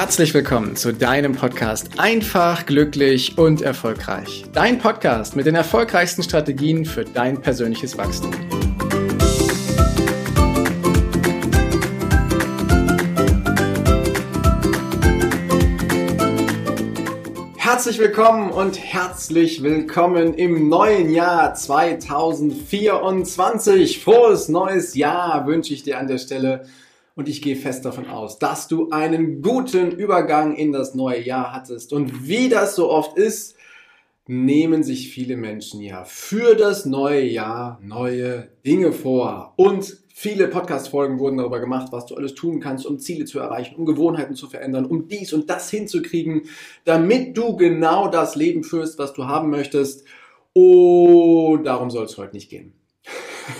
Herzlich willkommen zu deinem Podcast Einfach, glücklich und erfolgreich. Dein Podcast mit den erfolgreichsten Strategien für dein persönliches Wachstum. Herzlich willkommen und herzlich willkommen im neuen Jahr 2024. Frohes neues Jahr wünsche ich dir an der Stelle und ich gehe fest davon aus, dass du einen guten Übergang in das neue Jahr hattest. Und wie das so oft ist, nehmen sich viele Menschen ja für das neue Jahr neue Dinge vor. Und viele Podcast-Folgen wurden darüber gemacht, was du alles tun kannst, um Ziele zu erreichen, um Gewohnheiten zu verändern, um dies und das hinzukriegen, damit du genau das Leben führst, was du haben möchtest. Oh, darum soll es heute nicht gehen.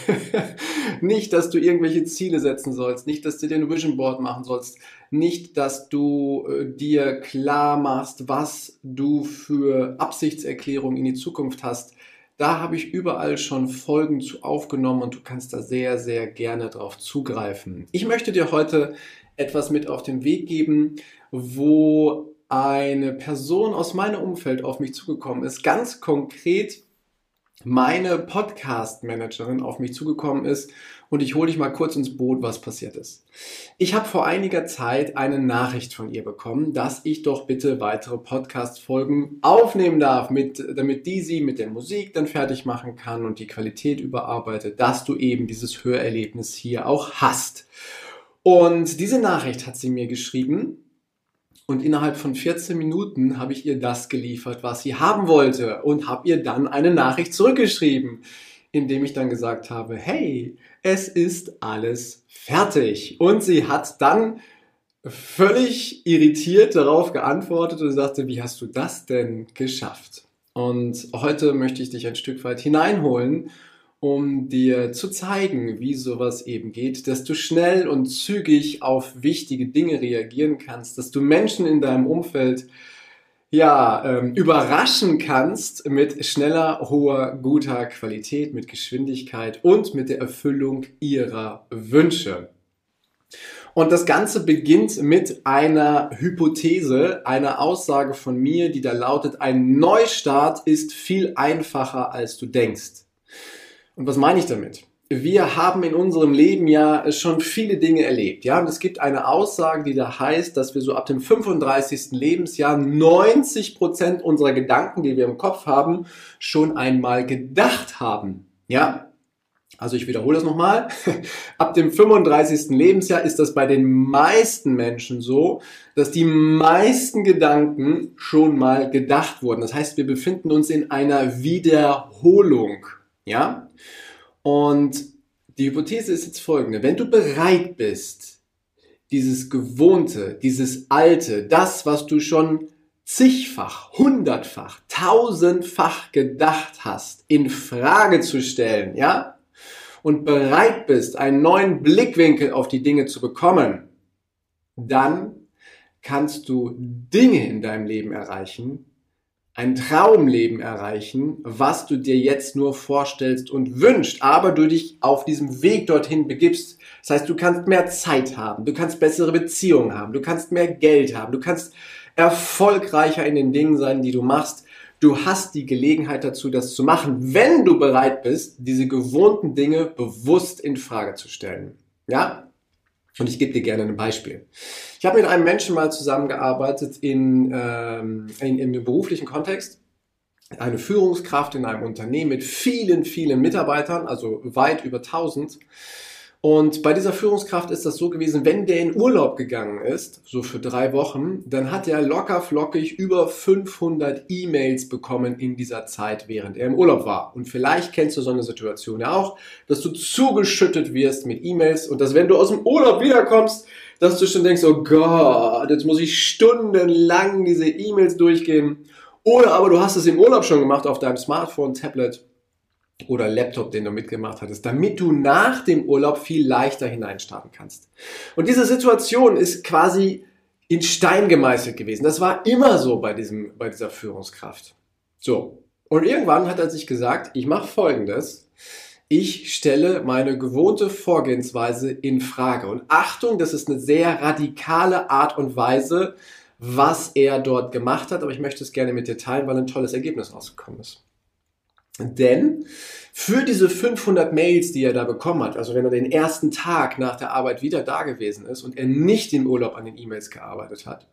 nicht, dass du irgendwelche Ziele setzen sollst, nicht, dass du dir ein Vision Board machen sollst, nicht, dass du äh, dir klar machst, was du für Absichtserklärungen in die Zukunft hast. Da habe ich überall schon Folgen zu aufgenommen und du kannst da sehr, sehr gerne drauf zugreifen. Ich möchte dir heute etwas mit auf den Weg geben, wo eine Person aus meinem Umfeld auf mich zugekommen ist, ganz konkret meine Podcast-Managerin auf mich zugekommen ist und ich hole dich mal kurz ins Boot, was passiert ist. Ich habe vor einiger Zeit eine Nachricht von ihr bekommen, dass ich doch bitte weitere Podcast-Folgen aufnehmen darf, mit, damit die sie mit der Musik dann fertig machen kann und die Qualität überarbeitet, dass du eben dieses Hörerlebnis hier auch hast. Und diese Nachricht hat sie mir geschrieben und innerhalb von 14 Minuten habe ich ihr das geliefert, was sie haben wollte und habe ihr dann eine Nachricht zurückgeschrieben, indem ich dann gesagt habe, hey, es ist alles fertig. Und sie hat dann völlig irritiert darauf geantwortet und sagte, wie hast du das denn geschafft? Und heute möchte ich dich ein Stück weit hineinholen um dir zu zeigen, wie sowas eben geht, dass du schnell und zügig auf wichtige Dinge reagieren kannst, dass du Menschen in deinem Umfeld ja, ähm, überraschen kannst mit schneller, hoher, guter Qualität, mit Geschwindigkeit und mit der Erfüllung ihrer Wünsche. Und das Ganze beginnt mit einer Hypothese, einer Aussage von mir, die da lautet, ein Neustart ist viel einfacher, als du denkst. Und was meine ich damit? Wir haben in unserem Leben ja schon viele Dinge erlebt. Ja, und es gibt eine Aussage, die da heißt, dass wir so ab dem 35. Lebensjahr 90 Prozent unserer Gedanken, die wir im Kopf haben, schon einmal gedacht haben. Ja, also ich wiederhole das nochmal. Ab dem 35. Lebensjahr ist das bei den meisten Menschen so, dass die meisten Gedanken schon mal gedacht wurden. Das heißt, wir befinden uns in einer Wiederholung. Ja? Und die Hypothese ist jetzt folgende. Wenn du bereit bist, dieses Gewohnte, dieses Alte, das, was du schon zigfach, hundertfach, tausendfach gedacht hast, in Frage zu stellen, ja? Und bereit bist, einen neuen Blickwinkel auf die Dinge zu bekommen, dann kannst du Dinge in deinem Leben erreichen, ein Traumleben erreichen, was du dir jetzt nur vorstellst und wünschst, aber du dich auf diesem Weg dorthin begibst. Das heißt, du kannst mehr Zeit haben, du kannst bessere Beziehungen haben, du kannst mehr Geld haben, du kannst erfolgreicher in den Dingen sein, die du machst. Du hast die Gelegenheit dazu, das zu machen, wenn du bereit bist, diese gewohnten Dinge bewusst in Frage zu stellen. Ja? Und ich gebe dir gerne ein Beispiel. Ich habe mit einem Menschen mal zusammengearbeitet in, ähm, in, in einem beruflichen Kontext. Eine Führungskraft in einem Unternehmen mit vielen, vielen Mitarbeitern, also weit über 1000. Und bei dieser Führungskraft ist das so gewesen, wenn der in Urlaub gegangen ist, so für drei Wochen, dann hat er locker flockig über 500 E-Mails bekommen in dieser Zeit, während er im Urlaub war. Und vielleicht kennst du so eine Situation ja auch, dass du zugeschüttet wirst mit E-Mails und dass wenn du aus dem Urlaub wiederkommst, dass du schon denkst, oh Gott, jetzt muss ich stundenlang diese E-Mails durchgehen. Oder aber du hast es im Urlaub schon gemacht auf deinem Smartphone, Tablet oder Laptop, den du mitgemacht hattest, damit du nach dem Urlaub viel leichter hineinstarten kannst. Und diese Situation ist quasi in Stein gemeißelt gewesen. Das war immer so bei, diesem, bei dieser Führungskraft. So. Und irgendwann hat er sich gesagt, ich mache Folgendes. ich stelle meine gewohnte Vorgehensweise in Frage. Und Achtung, das ist eine sehr radikale Art und Weise, was er dort gemacht hat, aber ich möchte es gerne mit dir teilen, weil ein tolles Ergebnis rausgekommen ist. Denn für diese 500 Mails, die er da bekommen hat, also wenn er den ersten Tag nach der Arbeit wieder da gewesen ist und er nicht im Urlaub an den E-Mails gearbeitet hat,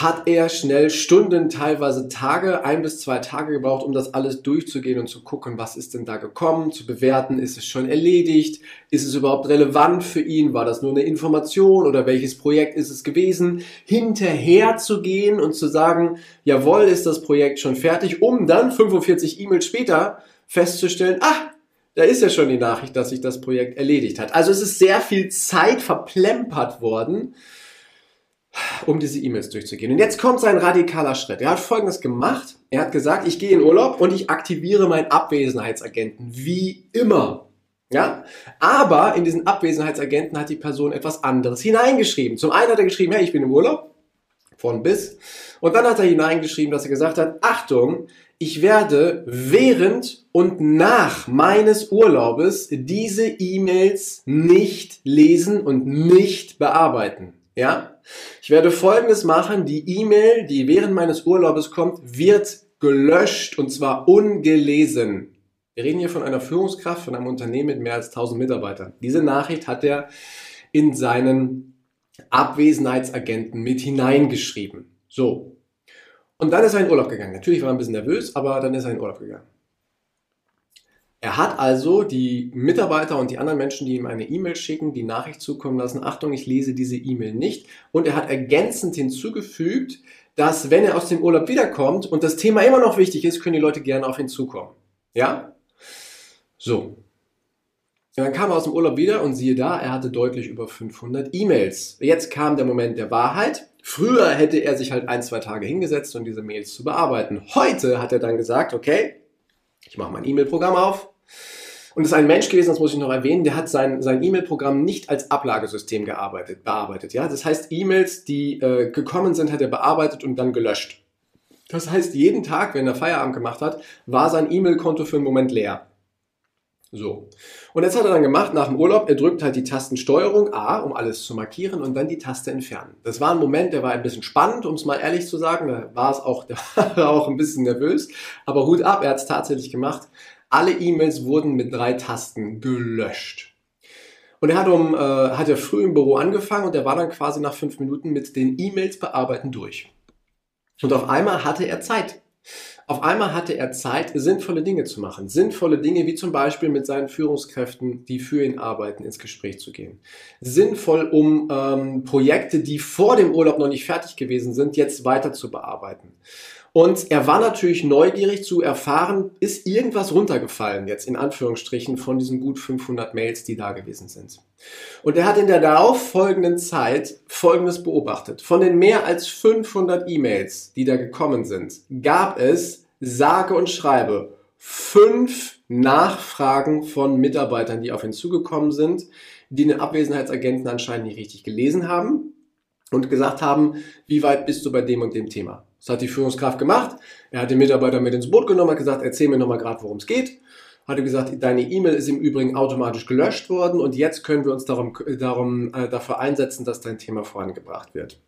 hat er schnell Stunden, teilweise Tage, ein bis zwei Tage gebraucht, um das alles durchzugehen und zu gucken, was ist denn da gekommen, zu bewerten, ist es schon erledigt, ist es überhaupt relevant für ihn, war das nur eine Information oder welches Projekt ist es gewesen, hinterher zu gehen und zu sagen, jawohl, ist das Projekt schon fertig, um dann 45 E-Mails später festzustellen, ah, da ist ja schon die Nachricht, dass sich das Projekt erledigt hat. Also es ist sehr viel Zeit verplempert worden, um diese E-Mails durchzugehen. Und jetzt kommt sein radikaler Schritt. Er hat Folgendes gemacht. Er hat gesagt, ich gehe in Urlaub und ich aktiviere meinen Abwesenheitsagenten. Wie immer. Ja? Aber in diesen Abwesenheitsagenten hat die Person etwas anderes hineingeschrieben. Zum einen hat er geschrieben, hey, ich bin im Urlaub. Von bis. Und dann hat er hineingeschrieben, dass er gesagt hat, Achtung, ich werde während und nach meines Urlaubes diese E-Mails nicht lesen und nicht bearbeiten. Ja? Ich werde folgendes machen. Die E-Mail, die während meines Urlaubes kommt, wird gelöscht und zwar ungelesen. Wir reden hier von einer Führungskraft von einem Unternehmen mit mehr als 1000 Mitarbeitern. Diese Nachricht hat er in seinen Abwesenheitsagenten mit hineingeschrieben. So. Und dann ist er in Urlaub gegangen. Natürlich war er ein bisschen nervös, aber dann ist er in Urlaub gegangen. Er hat also die Mitarbeiter und die anderen Menschen, die ihm eine E-Mail schicken, die Nachricht zukommen lassen, Achtung, ich lese diese E-Mail nicht. Und er hat ergänzend hinzugefügt, dass wenn er aus dem Urlaub wiederkommt und das Thema immer noch wichtig ist, können die Leute gerne auf ihn zukommen. Ja? So. Und dann kam er aus dem Urlaub wieder und siehe da, er hatte deutlich über 500 E-Mails. Jetzt kam der Moment der Wahrheit. Früher hätte er sich halt ein, zwei Tage hingesetzt, um diese Mails zu bearbeiten. Heute hat er dann gesagt, okay, ich mache mein E-Mail-Programm auf. Und das ist ein Mensch gewesen, das muss ich noch erwähnen, der hat sein, sein E-Mail-Programm nicht als Ablagesystem gearbeitet, bearbeitet. Ja? Das heißt, E-Mails, die äh, gekommen sind, hat er bearbeitet und dann gelöscht. Das heißt, jeden Tag, wenn er Feierabend gemacht hat, war sein E-Mail-Konto für einen Moment leer. So. Und jetzt hat er dann gemacht, nach dem Urlaub, er drückt halt die Tastensteuerung A, um alles zu markieren und dann die Taste entfernen. Das war ein Moment, der war ein bisschen spannend, um es mal ehrlich zu sagen. Da war es auch, der war auch ein bisschen nervös. Aber Hut ab, er hat es tatsächlich gemacht. Alle E-Mails wurden mit drei Tasten gelöscht. Und er hat um, äh, hat er früh im Büro angefangen und er war dann quasi nach fünf Minuten mit den E-Mails bearbeiten durch. Und auf einmal hatte er Zeit. Auf einmal hatte er Zeit, sinnvolle Dinge zu machen. Sinnvolle Dinge wie zum Beispiel mit seinen Führungskräften, die für ihn arbeiten, ins Gespräch zu gehen. Sinnvoll, um ähm, Projekte, die vor dem Urlaub noch nicht fertig gewesen sind, jetzt weiter zu bearbeiten. Und er war natürlich neugierig zu erfahren, ist irgendwas runtergefallen jetzt in Anführungsstrichen von diesen gut 500 Mails, die da gewesen sind. Und er hat in der darauf folgenden Zeit Folgendes beobachtet. Von den mehr als 500 E-Mails, die da gekommen sind, gab es, sage und schreibe, fünf Nachfragen von Mitarbeitern, die auf ihn zugekommen sind, die den Abwesenheitsagenten anscheinend nicht richtig gelesen haben und gesagt haben, wie weit bist du bei dem und dem Thema? Das hat die Führungskraft gemacht. Er hat den Mitarbeiter mit ins Boot genommen, hat gesagt, erzähl mir nochmal gerade, worum es geht. Hat gesagt, deine E-Mail ist im Übrigen automatisch gelöscht worden und jetzt können wir uns darum, darum äh, dafür einsetzen, dass dein Thema vorangebracht wird.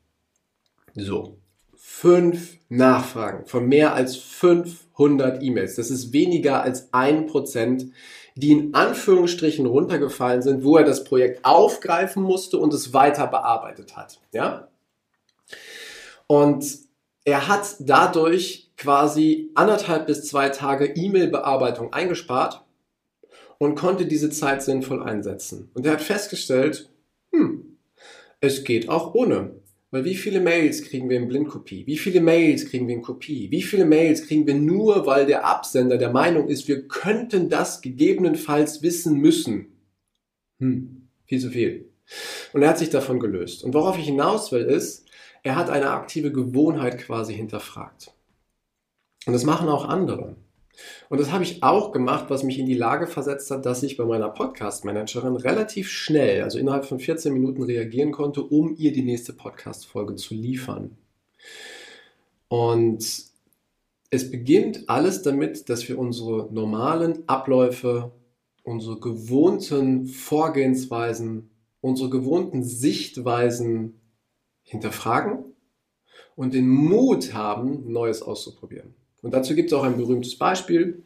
So. Fünf Nachfragen von mehr als 500 E-Mails. Das ist weniger als ein Prozent, die in Anführungsstrichen runtergefallen sind, wo er das Projekt aufgreifen musste und es weiter bearbeitet hat. Ja? Und er hat dadurch quasi anderthalb bis zwei Tage E-Mail-Bearbeitung eingespart und konnte diese Zeit sinnvoll einsetzen. Und er hat festgestellt, hm, es geht auch ohne. Weil wie viele Mails kriegen wir in Blindkopie? Wie viele Mails kriegen wir in Kopie? Wie viele Mails kriegen wir nur, weil der Absender der Meinung ist, wir könnten das gegebenenfalls wissen müssen? Hm, viel zu viel. Und er hat sich davon gelöst. Und worauf ich hinaus will, ist, er hat eine aktive Gewohnheit quasi hinterfragt. Und das machen auch andere. Und das habe ich auch gemacht, was mich in die Lage versetzt hat, dass ich bei meiner Podcast-Managerin relativ schnell, also innerhalb von 14 Minuten reagieren konnte, um ihr die nächste Podcast-Folge zu liefern. Und es beginnt alles damit, dass wir unsere normalen Abläufe unsere gewohnten Vorgehensweisen, unsere gewohnten Sichtweisen hinterfragen und den Mut haben, Neues auszuprobieren. Und dazu gibt es auch ein berühmtes Beispiel.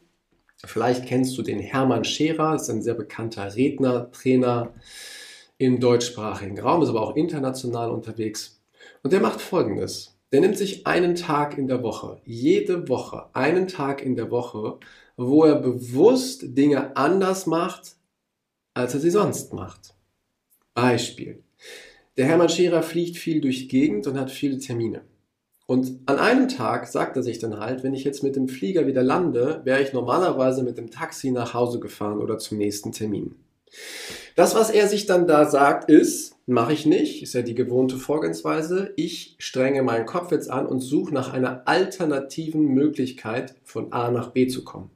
Vielleicht kennst du den Hermann Scherer, ist ein sehr bekannter Redner, Trainer im deutschsprachigen Raum, ist aber auch international unterwegs. Und der macht Folgendes. Der nimmt sich einen Tag in der Woche, jede Woche, einen Tag in der Woche, wo er bewusst Dinge anders macht, als er sie sonst macht. Beispiel. Der Hermann Scherer fliegt viel durch die Gegend und hat viele Termine. Und an einem Tag sagt er sich dann halt, wenn ich jetzt mit dem Flieger wieder lande, wäre ich normalerweise mit dem Taxi nach Hause gefahren oder zum nächsten Termin. Das, was er sich dann da sagt, ist, mache ich nicht, ist ja die gewohnte Vorgehensweise. Ich strenge meinen Kopf jetzt an und suche nach einer alternativen Möglichkeit, von A nach B zu kommen.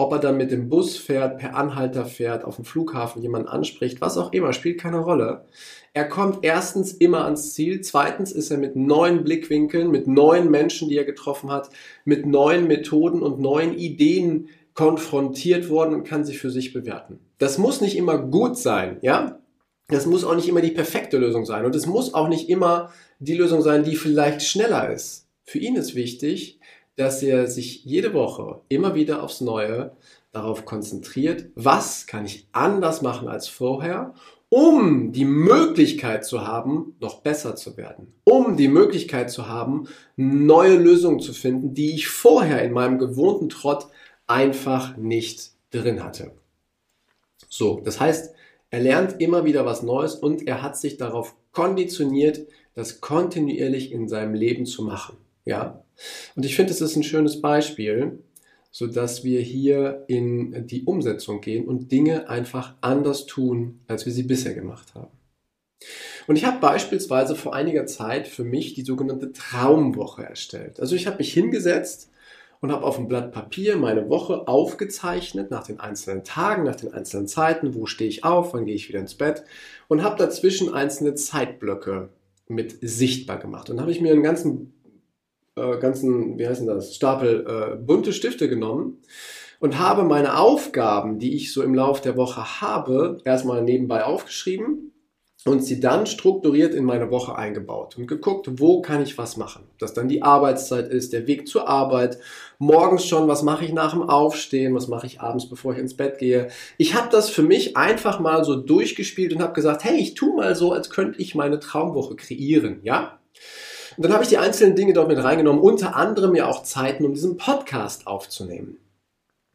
Ob er dann mit dem Bus fährt, per Anhalter fährt, auf dem Flughafen jemanden anspricht, was auch immer, spielt keine Rolle. Er kommt erstens immer ans Ziel, zweitens ist er mit neuen Blickwinkeln, mit neuen Menschen, die er getroffen hat, mit neuen Methoden und neuen Ideen konfrontiert worden und kann sich für sich bewerten. Das muss nicht immer gut sein, ja? Das muss auch nicht immer die perfekte Lösung sein und es muss auch nicht immer die Lösung sein, die vielleicht schneller ist. Für ihn ist wichtig, dass er sich jede Woche immer wieder aufs Neue darauf konzentriert, was kann ich anders machen als vorher, um die Möglichkeit zu haben, noch besser zu werden, um die Möglichkeit zu haben, neue Lösungen zu finden, die ich vorher in meinem gewohnten Trott einfach nicht drin hatte. So, das heißt, er lernt immer wieder was Neues und er hat sich darauf konditioniert, das kontinuierlich in seinem Leben zu machen. Ja, und ich finde, es ist ein schönes Beispiel, so dass wir hier in die Umsetzung gehen und Dinge einfach anders tun, als wir sie bisher gemacht haben. Und ich habe beispielsweise vor einiger Zeit für mich die sogenannte Traumwoche erstellt. Also ich habe mich hingesetzt und habe auf dem Blatt Papier meine Woche aufgezeichnet nach den einzelnen Tagen, nach den einzelnen Zeiten, wo stehe ich auf, wann gehe ich wieder ins Bett und habe dazwischen einzelne Zeitblöcke mit sichtbar gemacht. Und habe ich mir einen ganzen äh, ganzen, wie heißen das, Stapel äh, bunte Stifte genommen und habe meine Aufgaben, die ich so im Laufe der Woche habe, erstmal nebenbei aufgeschrieben und sie dann strukturiert in meine Woche eingebaut und geguckt, wo kann ich was machen. Ob das dann die Arbeitszeit ist, der Weg zur Arbeit, morgens schon, was mache ich nach dem Aufstehen, was mache ich abends, bevor ich ins Bett gehe. Ich habe das für mich einfach mal so durchgespielt und habe gesagt, hey, ich tu mal so, als könnte ich meine Traumwoche kreieren, ja? Und dann habe ich die einzelnen Dinge dort mit reingenommen, unter anderem ja auch Zeiten, um diesen Podcast aufzunehmen.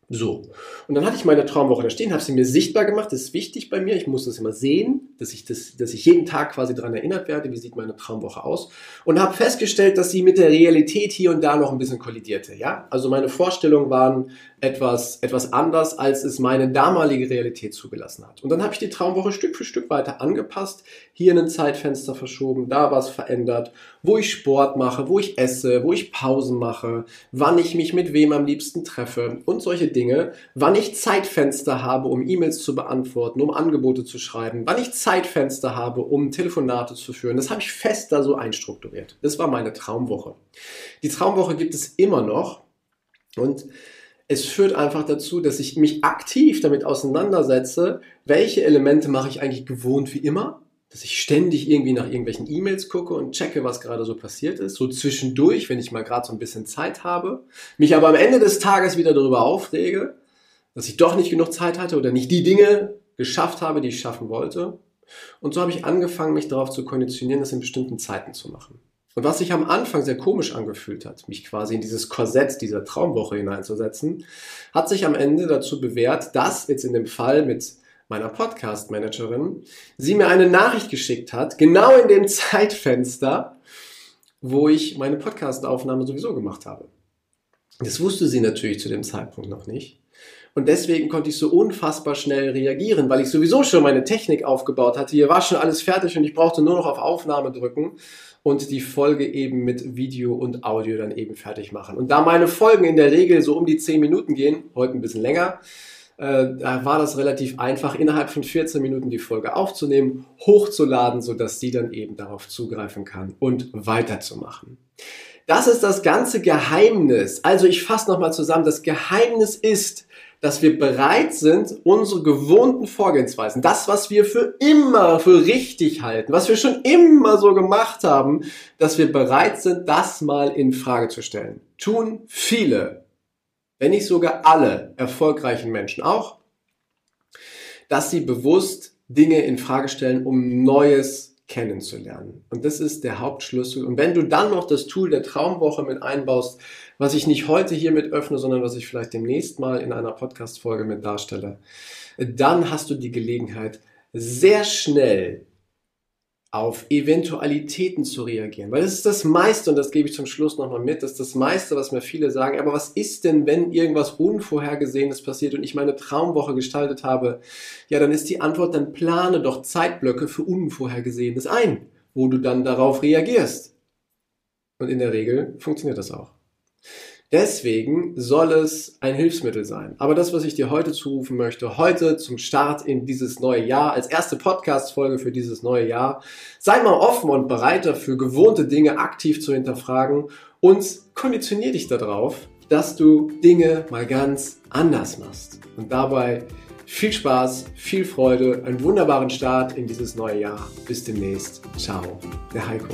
So. Und dann hatte ich meine Traumwoche da stehen, habe sie mir sichtbar gemacht. Das ist wichtig bei mir. Ich muss das immer sehen, dass ich, das, dass ich jeden Tag quasi daran erinnert werde, wie sieht meine Traumwoche aus. Und habe festgestellt, dass sie mit der Realität hier und da noch ein bisschen kollidierte. Ja? Also meine Vorstellungen waren etwas, etwas anders, als es meine damalige Realität zugelassen hat. Und dann habe ich die Traumwoche Stück für Stück weiter angepasst, hier ein Zeitfenster verschoben, da was verändert, wo ich Sport mache, wo ich esse, wo ich Pausen mache, wann ich mich mit wem am liebsten treffe und solche Dinge, wann ich Zeitfenster habe, um E-Mails zu beantworten, um Angebote zu schreiben, wann ich Zeitfenster habe, um Telefonate zu führen. Das habe ich fest da so einstrukturiert. Das war meine Traumwoche. Die Traumwoche gibt es immer noch und es führt einfach dazu, dass ich mich aktiv damit auseinandersetze, welche Elemente mache ich eigentlich gewohnt wie immer dass ich ständig irgendwie nach irgendwelchen E-Mails gucke und checke, was gerade so passiert ist, so zwischendurch, wenn ich mal gerade so ein bisschen Zeit habe, mich aber am Ende des Tages wieder darüber aufrege, dass ich doch nicht genug Zeit hatte oder nicht die Dinge geschafft habe, die ich schaffen wollte. Und so habe ich angefangen, mich darauf zu konditionieren, das in bestimmten Zeiten zu machen. Und was sich am Anfang sehr komisch angefühlt hat, mich quasi in dieses Korsett dieser Traumwoche hineinzusetzen, hat sich am Ende dazu bewährt, dass jetzt in dem Fall mit meiner Podcast-Managerin, sie mir eine Nachricht geschickt hat, genau in dem Zeitfenster, wo ich meine Podcast-Aufnahme sowieso gemacht habe. Das wusste sie natürlich zu dem Zeitpunkt noch nicht. Und deswegen konnte ich so unfassbar schnell reagieren, weil ich sowieso schon meine Technik aufgebaut hatte. Hier war schon alles fertig und ich brauchte nur noch auf Aufnahme drücken und die Folge eben mit Video und Audio dann eben fertig machen. Und da meine Folgen in der Regel so um die 10 Minuten gehen, heute ein bisschen länger, äh, da war das relativ einfach, innerhalb von 14 Minuten die Folge aufzunehmen, hochzuladen, sodass sie dann eben darauf zugreifen kann und weiterzumachen. Das ist das ganze Geheimnis. Also ich fasse nochmal zusammen. Das Geheimnis ist, dass wir bereit sind, unsere gewohnten Vorgehensweisen, das, was wir für immer für richtig halten, was wir schon immer so gemacht haben, dass wir bereit sind, das mal in Frage zu stellen. Tun viele, wenn nicht sogar alle erfolgreichen Menschen auch, dass sie bewusst Dinge in Frage stellen, um Neues kennenzulernen. Und das ist der Hauptschlüssel. Und wenn du dann noch das Tool der Traumwoche mit einbaust, was ich nicht heute hier mit öffne, sondern was ich vielleicht demnächst mal in einer Podcast-Folge mit darstelle, dann hast du die Gelegenheit, sehr schnell auf Eventualitäten zu reagieren. Weil das ist das meiste, und das gebe ich zum Schluss nochmal mit, das ist das meiste, was mir viele sagen. Aber was ist denn, wenn irgendwas Unvorhergesehenes passiert und ich meine Traumwoche gestaltet habe? Ja, dann ist die Antwort, dann plane doch Zeitblöcke für Unvorhergesehenes ein, wo du dann darauf reagierst. Und in der Regel funktioniert das auch. Deswegen soll es ein Hilfsmittel sein. Aber das, was ich dir heute zurufen möchte, heute zum Start in dieses neue Jahr, als erste Podcast-Folge für dieses neue Jahr, sei mal offen und bereit dafür, gewohnte Dinge aktiv zu hinterfragen und konditionier dich darauf, dass du Dinge mal ganz anders machst. Und dabei viel Spaß, viel Freude, einen wunderbaren Start in dieses neue Jahr. Bis demnächst. Ciao, der Heiko.